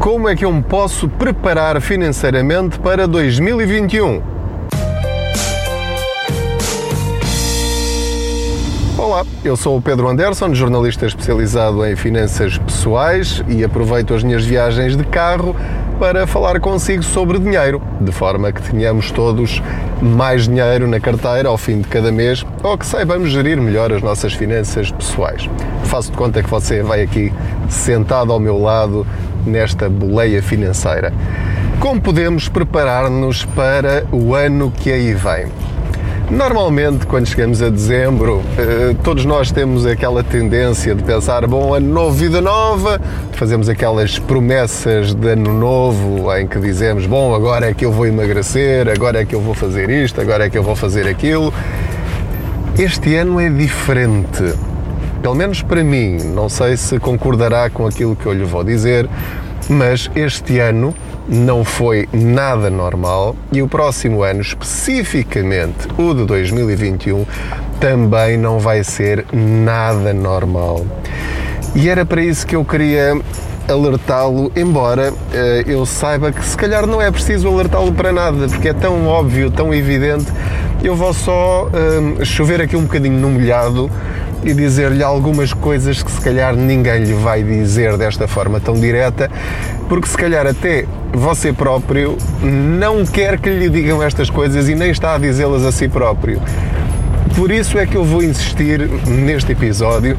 Como é que eu me posso preparar financeiramente para 2021? Olá, eu sou o Pedro Anderson, jornalista especializado em finanças pessoais e aproveito as minhas viagens de carro para falar consigo sobre dinheiro, de forma que tenhamos todos mais dinheiro na carteira ao fim de cada mês ou que saibamos gerir melhor as nossas finanças pessoais. Faço de conta que você vai aqui sentado ao meu lado nesta boleia financeira. Como podemos preparar-nos para o ano que aí vem? Normalmente, quando chegamos a dezembro, eh, todos nós temos aquela tendência de pensar: bom, ano novo, vida nova, fazemos aquelas promessas de ano novo em que dizemos: bom, agora é que eu vou emagrecer, agora é que eu vou fazer isto, agora é que eu vou fazer aquilo. Este ano é diferente. Pelo menos para mim, não sei se concordará com aquilo que eu lhe vou dizer, mas este ano não foi nada normal e o próximo ano, especificamente o de 2021, também não vai ser nada normal. E era para isso que eu queria alertá-lo, embora uh, eu saiba que se calhar não é preciso alertá-lo para nada, porque é tão óbvio, tão evidente, eu vou só uh, chover aqui um bocadinho no molhado e dizer-lhe algumas coisas que se calhar ninguém lhe vai dizer desta forma tão direta, porque se calhar até você próprio não quer que lhe digam estas coisas e nem está a dizê-las a si próprio. Por isso é que eu vou insistir neste episódio.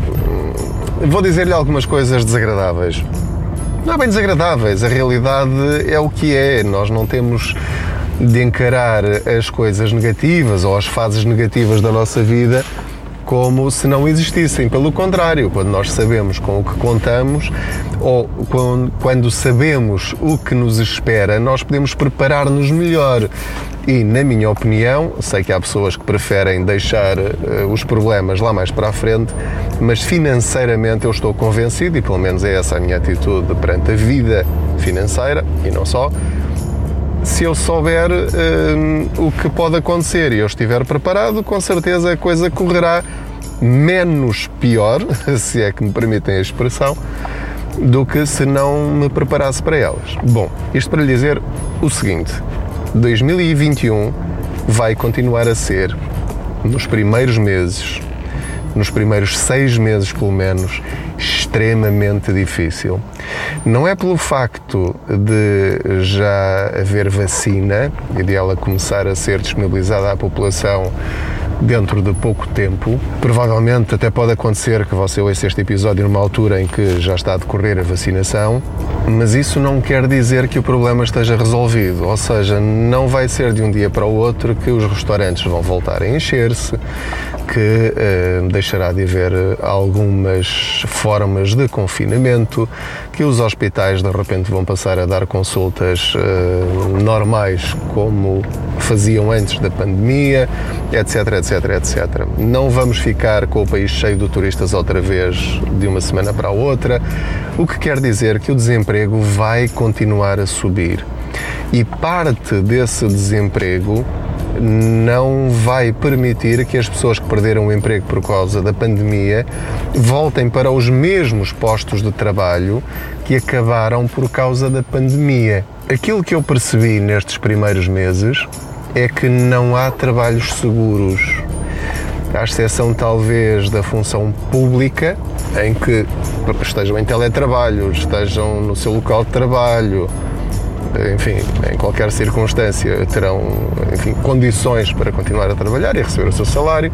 Vou dizer-lhe algumas coisas desagradáveis. Não é bem desagradáveis, a realidade é o que é. Nós não temos de encarar as coisas negativas ou as fases negativas da nossa vida como se não existissem. Pelo contrário, quando nós sabemos com o que contamos ou quando sabemos o que nos espera, nós podemos preparar-nos melhor. E, na minha opinião, sei que há pessoas que preferem deixar uh, os problemas lá mais para a frente, mas financeiramente eu estou convencido, e pelo menos é essa a minha atitude perante a vida financeira e não só, se eu souber um, o que pode acontecer e eu estiver preparado, com certeza a coisa correrá menos pior, se é que me permitem a expressão, do que se não me preparasse para elas. Bom, isto para lhe dizer o seguinte: 2021 vai continuar a ser, nos primeiros meses, nos primeiros seis meses pelo menos, extremamente difícil. Não é pelo facto de já haver vacina e de ela começar a ser disponibilizada à população dentro de pouco tempo. Provavelmente até pode acontecer que você ouça este episódio numa altura em que já está a decorrer a vacinação, mas isso não quer dizer que o problema esteja resolvido, ou seja, não vai ser de um dia para o outro que os restaurantes vão voltar a encher-se, que uh, deixará de haver algumas formas de confinamento, que os hospitais de repente vão passar a dar consultas uh, normais como faziam antes da pandemia, etc, etc, etc. Não vamos ficar com o país cheio de turistas outra vez de uma semana para a outra, o que quer dizer que o desemprego vai continuar a subir. E parte desse desemprego não vai permitir que as pessoas que perderam o emprego por causa da pandemia voltem para os mesmos postos de trabalho que acabaram por causa da pandemia. Aquilo que eu percebi nestes primeiros meses é que não há trabalhos seguros. À exceção, talvez, da função pública, em que estejam em teletrabalho, estejam no seu local de trabalho, enfim, em qualquer circunstância terão enfim, condições para continuar a trabalhar e receber o seu salário.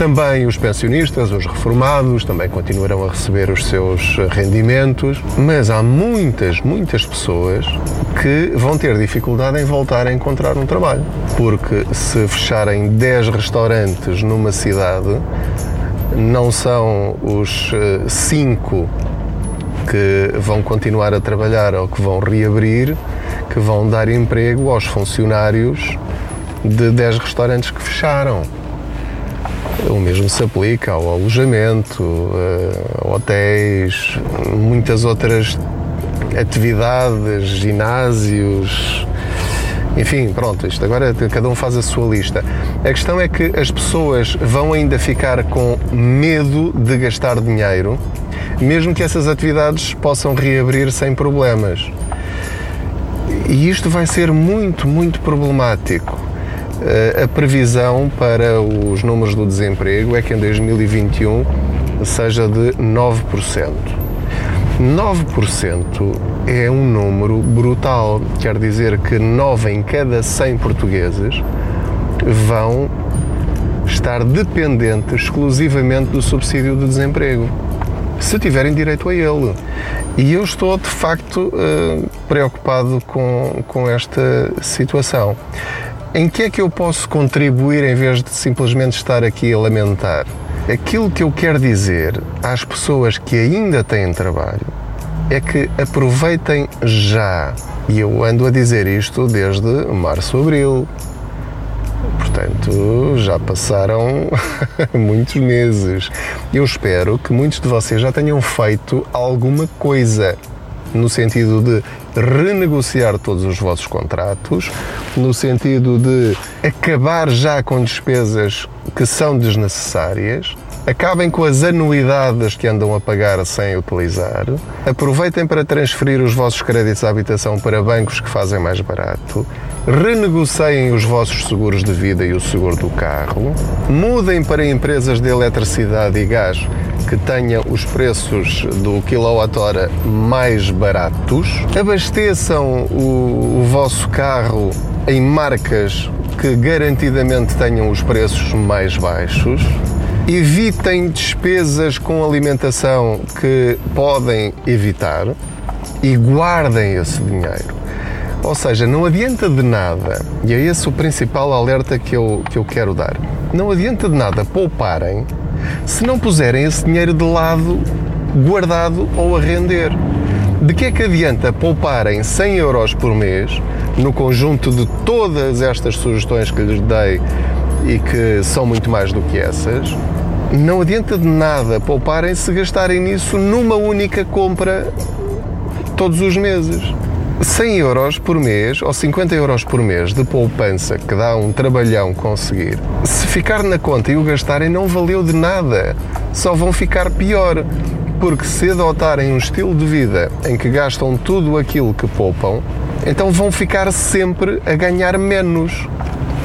Também os pensionistas, os reformados, também continuarão a receber os seus rendimentos, mas há muitas, muitas pessoas que vão ter dificuldade em voltar a encontrar um trabalho. Porque se fecharem 10 restaurantes numa cidade, não são os 5 eh, que vão continuar a trabalhar ou que vão reabrir, que vão dar emprego aos funcionários de 10 restaurantes que fecharam. O mesmo se aplica ao alojamento, a hotéis, muitas outras atividades, ginásios, enfim, pronto, isto agora cada um faz a sua lista. A questão é que as pessoas vão ainda ficar com medo de gastar dinheiro mesmo que essas atividades possam reabrir sem problemas. E isto vai ser muito, muito problemático. Eh, a previsão para os números do desemprego é que em 2021 seja de 9%. 9% é um número brutal, quer dizer que 9 em cada 100 portugueses vão estar dependentes exclusivamente do subsídio de desemprego, se tiverem direito a ele. E eu estou de facto eh, preocupado com, com esta situação. Em que é que eu posso contribuir em vez de simplesmente estar aqui a lamentar? Aquilo que eu quero dizer às pessoas que ainda têm trabalho é que aproveitem já. E eu ando a dizer isto desde março, abril. Portanto, já passaram muitos meses. Eu espero que muitos de vocês já tenham feito alguma coisa no sentido de renegociar todos os vossos contratos, no sentido de acabar já com despesas que são desnecessárias, acabem com as anuidades que andam a pagar sem utilizar, aproveitem para transferir os vossos créditos à habitação para bancos que fazem mais barato, renegociem os vossos seguros de vida e o seguro do carro, mudem para empresas de eletricidade e gás que tenham os preços do quilowatt-hora mais baratos, abasteçam o, o vosso carro em marcas que garantidamente tenham os preços mais baixos, evitem despesas com alimentação que podem evitar e guardem esse dinheiro. Ou seja, não adianta de nada, e é esse o principal alerta que eu, que eu quero dar. Não adianta de nada pouparem se não puserem esse dinheiro de lado, guardado ou a render. De que é que adianta pouparem 100 euros por mês no conjunto de todas estas sugestões que lhes dei e que são muito mais do que essas? Não adianta de nada pouparem se gastarem nisso numa única compra todos os meses. 100 euros por mês ou 50 euros por mês de poupança que dá um trabalhão conseguir, se ficar na conta e o gastarem, não valeu de nada. Só vão ficar pior. Porque se adotarem um estilo de vida em que gastam tudo aquilo que poupam, então vão ficar sempre a ganhar menos.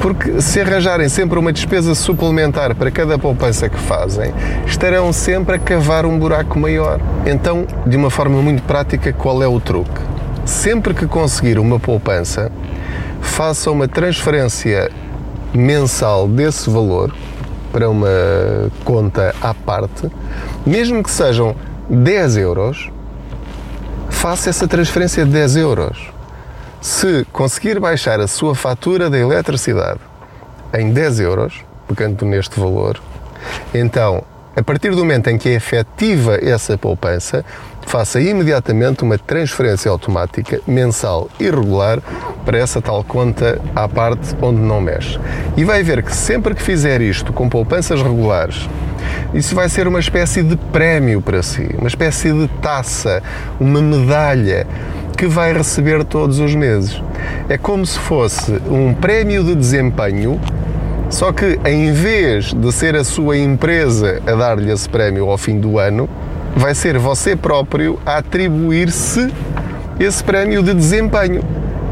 Porque se arranjarem sempre uma despesa suplementar para cada poupança que fazem, estarão sempre a cavar um buraco maior. Então, de uma forma muito prática, qual é o truque? Sempre que conseguir uma poupança, faça uma transferência mensal desse valor para uma conta à parte, mesmo que sejam 10 euros, faça essa transferência de 10 euros. Se conseguir baixar a sua fatura da eletricidade em 10 euros, pegando neste valor, então, a partir do momento em que é efetiva essa poupança, faça imediatamente uma transferência automática mensal e regular para essa tal conta à parte onde não mexe. E vai ver que sempre que fizer isto com poupanças regulares, isso vai ser uma espécie de prémio para si, uma espécie de taça, uma medalha que vai receber todos os meses. É como se fosse um prémio de desempenho só que em vez de ser a sua empresa a dar-lhe esse prémio ao fim do ano, vai ser você próprio a atribuir-se esse prémio de desempenho.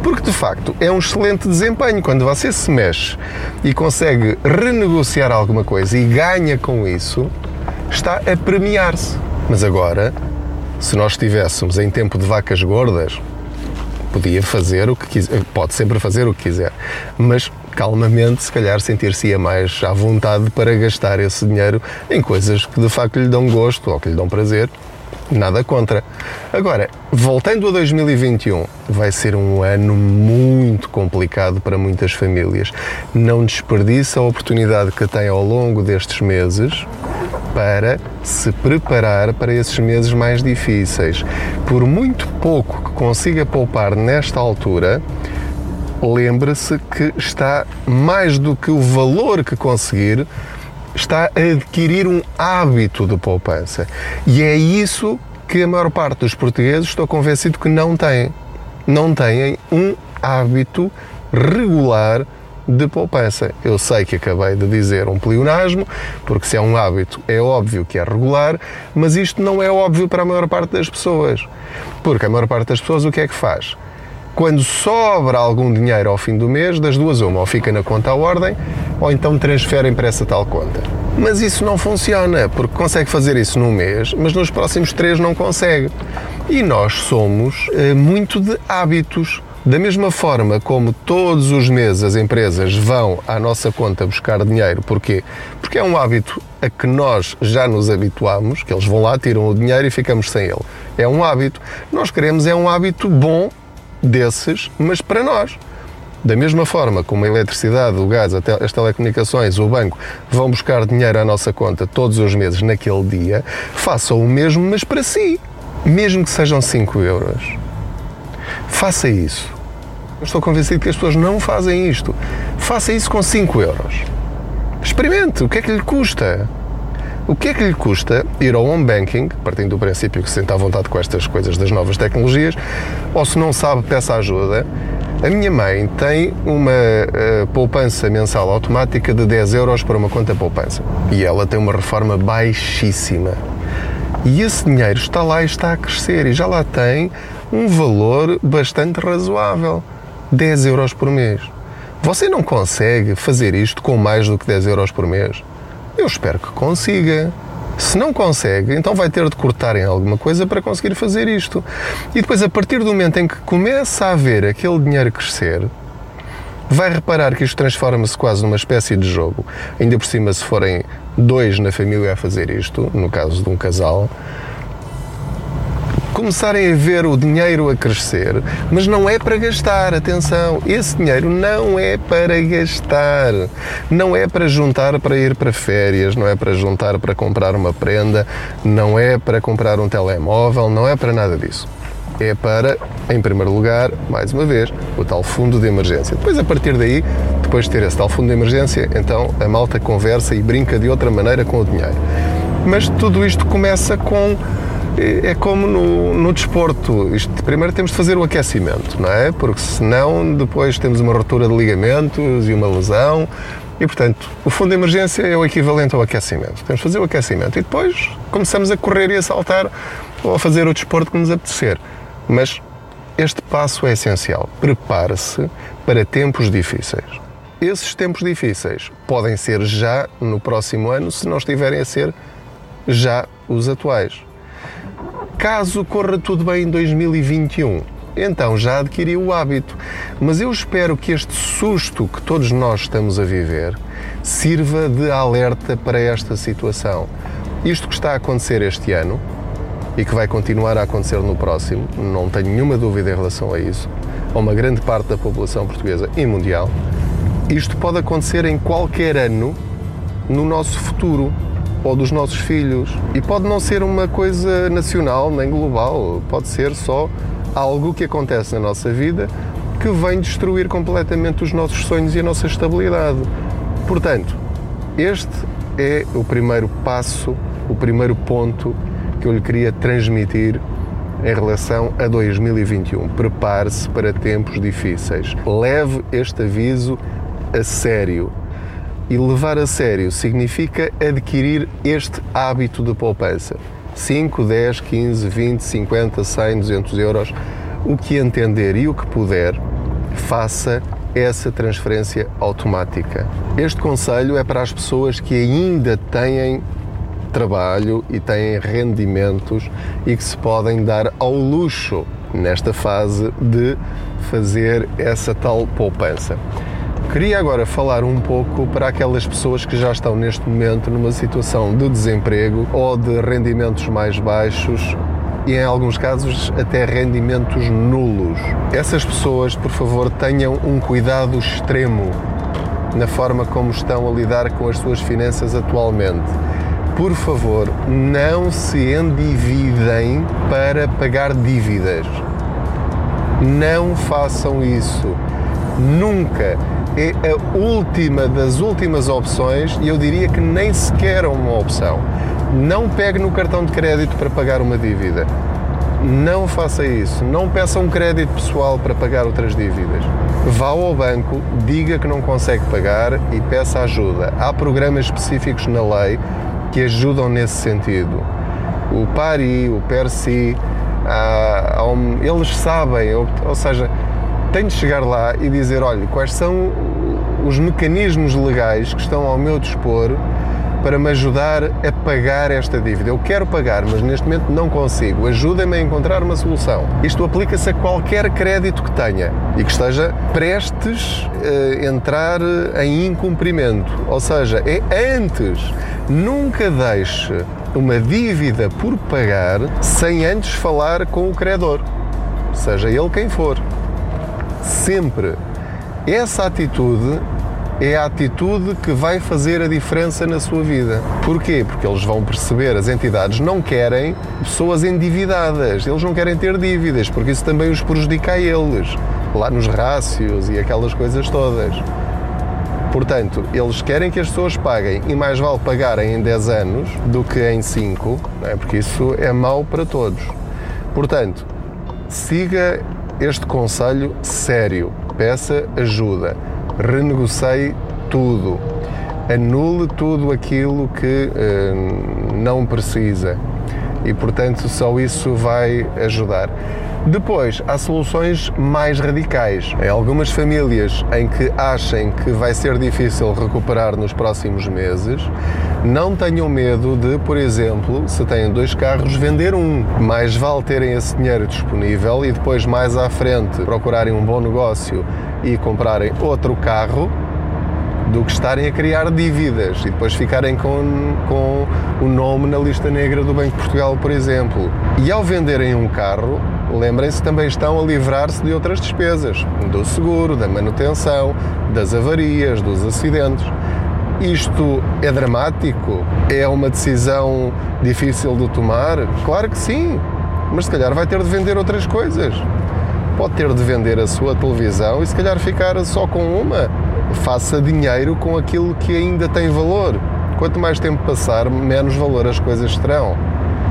Porque de facto é um excelente desempenho quando você se mexe e consegue renegociar alguma coisa e ganha com isso, está a premiar-se. Mas agora, se nós estivéssemos em tempo de vacas gordas, podia fazer o que quiser, pode sempre fazer o que quiser, mas calmamente, se calhar sentir-se-ia mais à vontade para gastar esse dinheiro em coisas que de facto lhe dão gosto ou que lhe dão prazer. Nada contra. Agora, voltando a 2021, vai ser um ano muito complicado para muitas famílias. Não desperdiça a oportunidade que tem ao longo destes meses para se preparar para esses meses mais difíceis. Por muito pouco que consiga poupar nesta altura, lembre-se que está mais do que o valor que conseguir, está a adquirir um hábito de poupança. E é isso que a maior parte dos portugueses estou convencido que não têm. Não têm um hábito regular de poupança. Eu sei que acabei de dizer um pleonasmo, porque se é um hábito é óbvio que é regular, mas isto não é óbvio para a maior parte das pessoas. Porque a maior parte das pessoas o que é que faz? Quando sobra algum dinheiro ao fim do mês, das duas uma, ou fica na conta à ordem, ou então transferem para essa tal conta. Mas isso não funciona, porque consegue fazer isso num mês, mas nos próximos três não consegue. E nós somos é, muito de hábitos. Da mesma forma como todos os meses as empresas vão à nossa conta buscar dinheiro, porquê? Porque é um hábito a que nós já nos habituamos, que eles vão lá, tiram o dinheiro e ficamos sem ele. É um hábito. Nós queremos é um hábito bom desses, mas para nós. Da mesma forma como a eletricidade, o gás, as telecomunicações, o banco vão buscar dinheiro à nossa conta todos os meses naquele dia, façam o mesmo, mas para si. Mesmo que sejam 5 euros. Faça isso. Eu estou convencido que as pessoas não fazem isto. Faça isso com 5 euros. Experimente. O que é que lhe custa? O que é que lhe custa ir ao home banking, partindo do princípio que se sente à vontade com estas coisas das novas tecnologias, ou se não sabe, peça ajuda. A minha mãe tem uma uh, poupança mensal automática de 10 euros para uma conta poupança. E ela tem uma reforma baixíssima. E esse dinheiro está lá e está a crescer e já lá tem um valor bastante razoável. 10 euros por mês. Você não consegue fazer isto com mais do que 10 euros por mês? Eu espero que consiga. Se não consegue, então vai ter de cortar em alguma coisa para conseguir fazer isto. E depois, a partir do momento em que começa a ver aquele dinheiro crescer, vai reparar que isto transforma-se quase numa espécie de jogo. Ainda por cima, se forem dois na família a fazer isto, no caso de um casal, começarem a ver o dinheiro a crescer, mas não é para gastar, atenção, esse dinheiro não é para gastar, não é para juntar para ir para férias, não é para juntar para comprar uma prenda, não é para comprar um telemóvel, não é para nada disso. É para, em primeiro lugar, mais uma vez, o tal fundo de emergência. Depois, a partir daí, depois de ter esse tal fundo de emergência, então a malta conversa e brinca de outra maneira com o dinheiro. Mas tudo isto começa com é como no, no desporto. Isto, primeiro temos de fazer o aquecimento, não é? Porque senão depois temos uma ruptura de ligamentos e uma lesão. E, portanto, o fundo de emergência é o equivalente ao aquecimento. Temos de fazer o aquecimento e depois começamos a correr e a saltar ou a fazer o desporto que nos apetecer. Mas este passo é essencial. Prepare-se para tempos difíceis. Esses tempos difíceis podem ser já no próximo ano, se não estiverem a ser já os atuais. Caso corra tudo bem em 2021, então já adquiriu o hábito. Mas eu espero que este susto que todos nós estamos a viver sirva de alerta para esta situação. Isto que está a acontecer este ano e que vai continuar a acontecer no próximo, não tenho nenhuma dúvida em relação a isso, a uma grande parte da população portuguesa e mundial, isto pode acontecer em qualquer ano no nosso futuro ou dos nossos filhos. E pode não ser uma coisa nacional nem global, pode ser só algo que acontece na nossa vida que vem destruir completamente os nossos sonhos e a nossa estabilidade. Portanto, este é o primeiro passo, o primeiro ponto que eu lhe queria transmitir em relação a 2021. Prepare-se para tempos difíceis. Leve este aviso a sério. E levar a sério significa adquirir este hábito de poupança. 5, 10, 15, 20, 50, 100, 200 euros, o que entender e o que puder, faça essa transferência automática. Este conselho é para as pessoas que ainda têm trabalho e têm rendimentos e que se podem dar ao luxo nesta fase de fazer essa tal poupança. Queria agora falar um pouco para aquelas pessoas que já estão neste momento numa situação de desemprego ou de rendimentos mais baixos e em alguns casos até rendimentos nulos. Essas pessoas, por favor, tenham um cuidado extremo na forma como estão a lidar com as suas finanças atualmente. Por favor, não se endividem para pagar dívidas. Não façam isso. Nunca é a última das últimas opções e eu diria que nem sequer é uma opção. Não pegue no cartão de crédito para pagar uma dívida. não faça isso. Não peça um crédito pessoal para pagar outras dívidas. Vá ao banco, diga que não consegue pagar e peça ajuda. Há programas específicos na lei que ajudam nesse sentido. O PARI, o PERSI, eles sabem, ou, ou seja, tem de chegar lá e dizer: olha, quais são os mecanismos legais que estão ao meu dispor para me ajudar a pagar esta dívida. Eu quero pagar, mas neste momento não consigo. Ajuda-me a encontrar uma solução. Isto aplica-se a qualquer crédito que tenha e que esteja prestes a entrar em incumprimento. Ou seja, é antes. Nunca deixe uma dívida por pagar sem antes falar com o credor, seja ele quem for. Sempre. Essa atitude é a atitude que vai fazer a diferença na sua vida. Porquê? Porque eles vão perceber, as entidades não querem pessoas endividadas, eles não querem ter dívidas, porque isso também os prejudica a eles, lá nos rácios e aquelas coisas todas. Portanto, eles querem que as pessoas paguem e mais vale pagarem em 10 anos do que em 5, é? porque isso é mau para todos. Portanto, siga este conselho sério, peça ajuda. Renegocie tudo, anule tudo aquilo que uh, não precisa e, portanto, só isso vai ajudar. Depois, há soluções mais radicais. Em algumas famílias em que achem que vai ser difícil recuperar nos próximos meses, não tenham medo de, por exemplo, se têm dois carros, vender um. Mais vale terem esse dinheiro disponível e depois, mais à frente, procurarem um bom negócio e comprarem outro carro do que estarem a criar dívidas e depois ficarem com, com o nome na lista negra do Banco de Portugal, por exemplo. E ao venderem um carro, lembrem-se também estão a livrar-se de outras despesas, do seguro, da manutenção, das avarias, dos acidentes. Isto é dramático? É uma decisão difícil de tomar? Claro que sim, mas se calhar vai ter de vender outras coisas. Pode ter de vender a sua televisão e se calhar ficar só com uma faça dinheiro com aquilo que ainda tem valor. Quanto mais tempo passar, menos valor as coisas terão.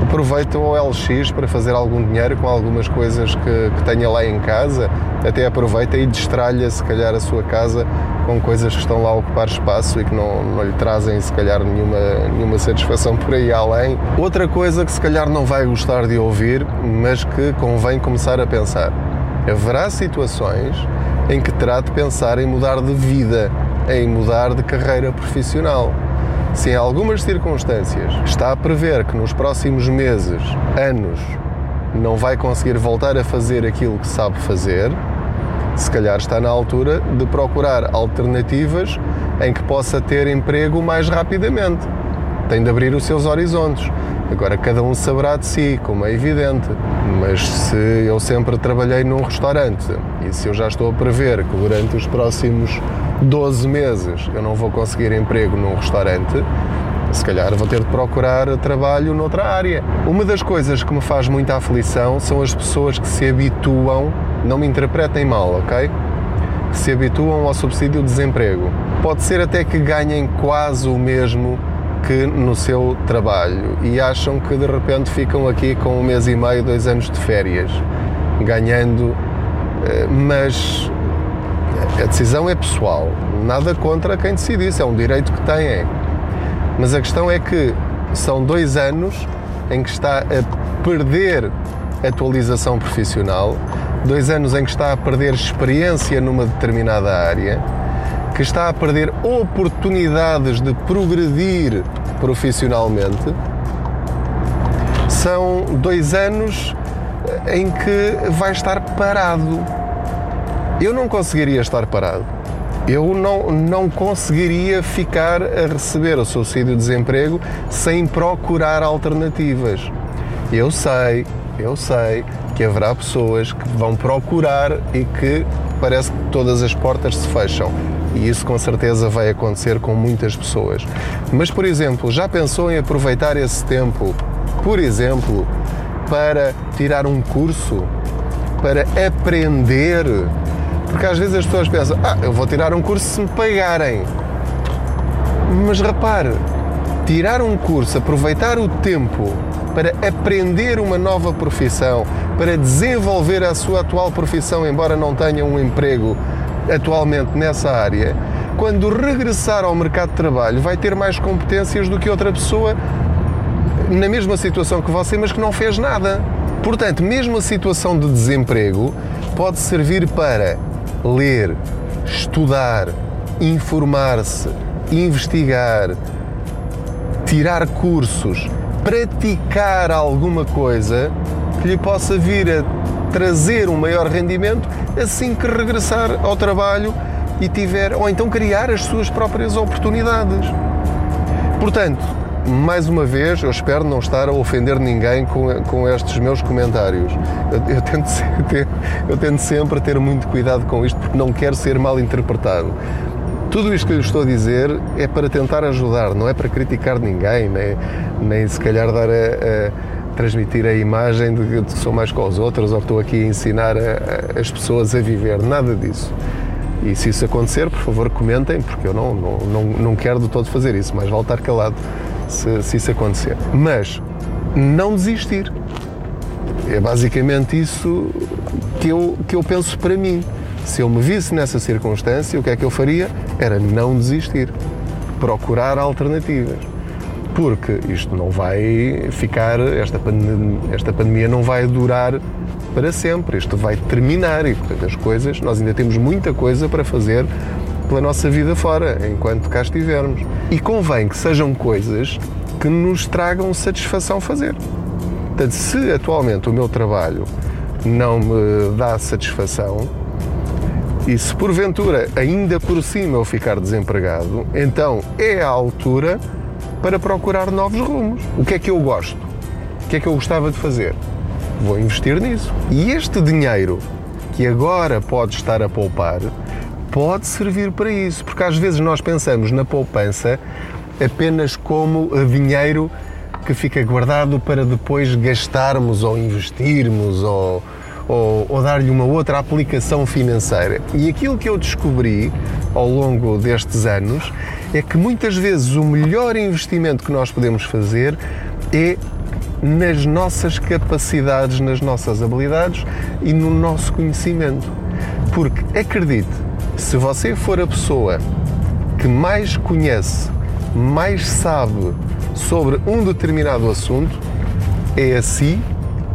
Aproveita o LX para fazer algum dinheiro com algumas coisas que, que tenha lá em casa. Até aproveita e destralha, se calhar, a sua casa com coisas que estão lá a ocupar espaço e que não, não lhe trazem, se calhar, nenhuma, nenhuma satisfação por aí além. Outra coisa que, se calhar, não vai gostar de ouvir, mas que convém começar a pensar. Haverá situações em que terá de pensar em mudar de vida, em mudar de carreira profissional. Se em algumas circunstâncias está a prever que nos próximos meses, anos, não vai conseguir voltar a fazer aquilo que sabe fazer, se calhar está na altura de procurar alternativas em que possa ter emprego mais rapidamente. Tem de abrir os seus horizontes. Agora, cada um saberá de si, como é evidente. Mas se eu sempre trabalhei num restaurante e se eu já estou a prever que durante os próximos 12 meses eu não vou conseguir emprego num restaurante, se calhar vou ter de procurar trabalho noutra área. Uma das coisas que me faz muita aflição são as pessoas que se habituam, não me interpretem mal, ok? Que se habituam ao subsídio de desemprego. Pode ser até que ganhem quase o mesmo que no seu trabalho e acham que de repente ficam aqui com um mês e meio, dois anos de férias, ganhando, eh, mas a decisão é pessoal, nada contra quem decide isso, é um direito que têm. Mas a questão é que são dois anos em que está a perder atualização profissional, dois anos em que está a perder experiência numa determinada área que está a perder oportunidades de progredir profissionalmente, são dois anos em que vai estar parado. Eu não conseguiria estar parado. Eu não, não conseguiria ficar a receber o subsídio de desemprego sem procurar alternativas. Eu sei, eu sei que haverá pessoas que vão procurar e que parece que todas as portas se fecham. E isso com certeza vai acontecer com muitas pessoas. Mas, por exemplo, já pensou em aproveitar esse tempo, por exemplo, para tirar um curso? Para aprender? Porque às vezes as pessoas pensam, ah, eu vou tirar um curso se me pagarem. Mas repare, tirar um curso, aproveitar o tempo para aprender uma nova profissão, para desenvolver a sua atual profissão, embora não tenha um emprego atualmente nessa área, quando regressar ao mercado de trabalho, vai ter mais competências do que outra pessoa na mesma situação que você, mas que não fez nada. Portanto, mesmo a situação de desemprego pode servir para ler, estudar, informar-se, investigar, tirar cursos, praticar alguma coisa que lhe possa vir a trazer um maior rendimento assim que regressar ao trabalho e tiver, ou então criar as suas próprias oportunidades. Portanto, mais uma vez, eu espero não estar a ofender ninguém com, com estes meus comentários. Eu, eu, tento, eu tento sempre ter muito cuidado com isto porque não quero ser mal interpretado. Tudo isto que lhe estou a dizer é para tentar ajudar, não é para criticar ninguém, nem, nem se calhar dar a, a transmitir a imagem de que sou mais com os outros ou estou aqui a ensinar a, a, as pessoas a viver. Nada disso. E se isso acontecer, por favor, comentem, porque eu não, não, não, não quero de todo fazer isso, mas vale estar calado se, se isso acontecer. Mas não desistir. É basicamente isso que eu, que eu penso para mim. Se eu me visse nessa circunstância, o que é que eu faria? Era não desistir, procurar alternativas. Porque isto não vai ficar, esta pandemia, esta pandemia não vai durar para sempre, isto vai terminar e, portanto, as coisas, nós ainda temos muita coisa para fazer pela nossa vida fora, enquanto cá estivermos. E convém que sejam coisas que nos tragam satisfação fazer. Portanto, se atualmente o meu trabalho não me dá satisfação, e se porventura ainda por cima eu ficar desempregado, então é a altura para procurar novos rumos. O que é que eu gosto? O que é que eu gostava de fazer? Vou investir nisso. E este dinheiro que agora pode estar a poupar pode servir para isso, porque às vezes nós pensamos na poupança apenas como dinheiro que fica guardado para depois gastarmos ou investirmos ou, ou, ou dar-lhe uma outra aplicação financeira. E aquilo que eu descobri ao longo destes anos é que muitas vezes o melhor investimento que nós podemos fazer é nas nossas capacidades, nas nossas habilidades e no nosso conhecimento. Porque acredite, se você for a pessoa que mais conhece, mais sabe sobre um determinado assunto, é assim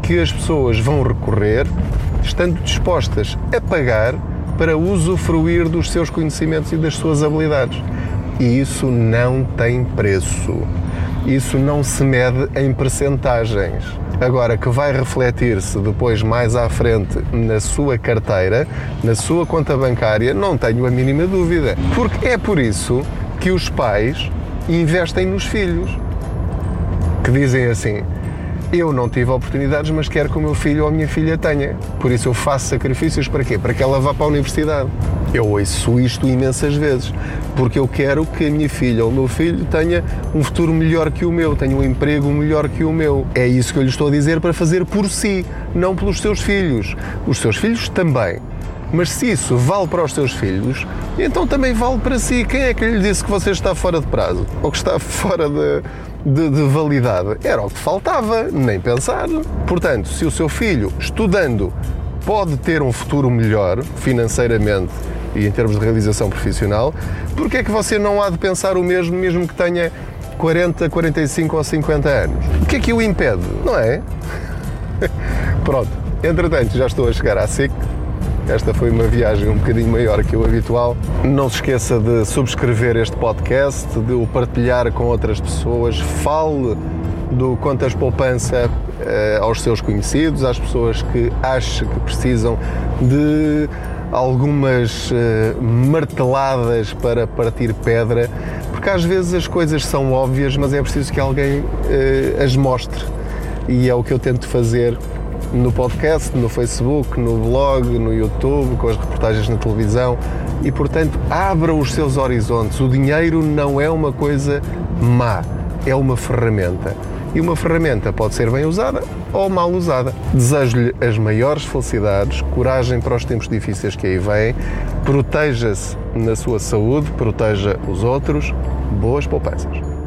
que as pessoas vão recorrer, estando dispostas a pagar para usufruir dos seus conhecimentos e das suas habilidades. E isso não tem preço. Isso não se mede em percentagens. Agora, que vai refletir-se depois mais à frente na sua carteira, na sua conta bancária, não tenho a mínima dúvida. Porque é por isso que os pais investem nos filhos. Que dizem assim: eu não tive oportunidades, mas quero que o meu filho ou a minha filha tenha. Por isso eu faço sacrifícios para quê? Para que ela vá para a universidade. Eu ouço isto imensas vezes, porque eu quero que a minha filha ou o meu filho tenha um futuro melhor que o meu, tenha um emprego melhor que o meu. É isso que eu lhe estou a dizer para fazer por si, não pelos seus filhos. Os seus filhos também. Mas se isso vale para os seus filhos, então também vale para si. Quem é que lhe disse que você está fora de prazo? Ou que está fora de, de, de, validade? Era o que faltava, nem pensar. Portanto, se o seu filho, estudando, pode ter um futuro melhor financeiramente e em termos de realização profissional, por que é que você não há de pensar o mesmo, mesmo que tenha 40, 45 ou 50 anos? O que é que o impede? Não é? Pronto, entretanto, já estou a chegar à SIC. Esta foi uma viagem um bocadinho maior que o habitual. Não se esqueça de subscrever este podcast, de o partilhar com outras pessoas. Fale do Contas Poupança eh, aos seus conhecidos, às pessoas que acham que precisam de algumas uh, marteladas para partir pedra, porque às vezes as coisas são óbvias, mas é preciso que alguém uh, as mostre. E é o que eu tento fazer no podcast, no Facebook, no blog, no YouTube, com as reportagens na televisão. E portanto, abra os seus horizontes. O dinheiro não é uma coisa má, é uma ferramenta e uma ferramenta pode ser bem usada ou mal usada. Desejo-lhe as maiores felicidades, coragem para os tempos difíceis que aí vêm, proteja-se na sua saúde, proteja os outros, boas poupanças.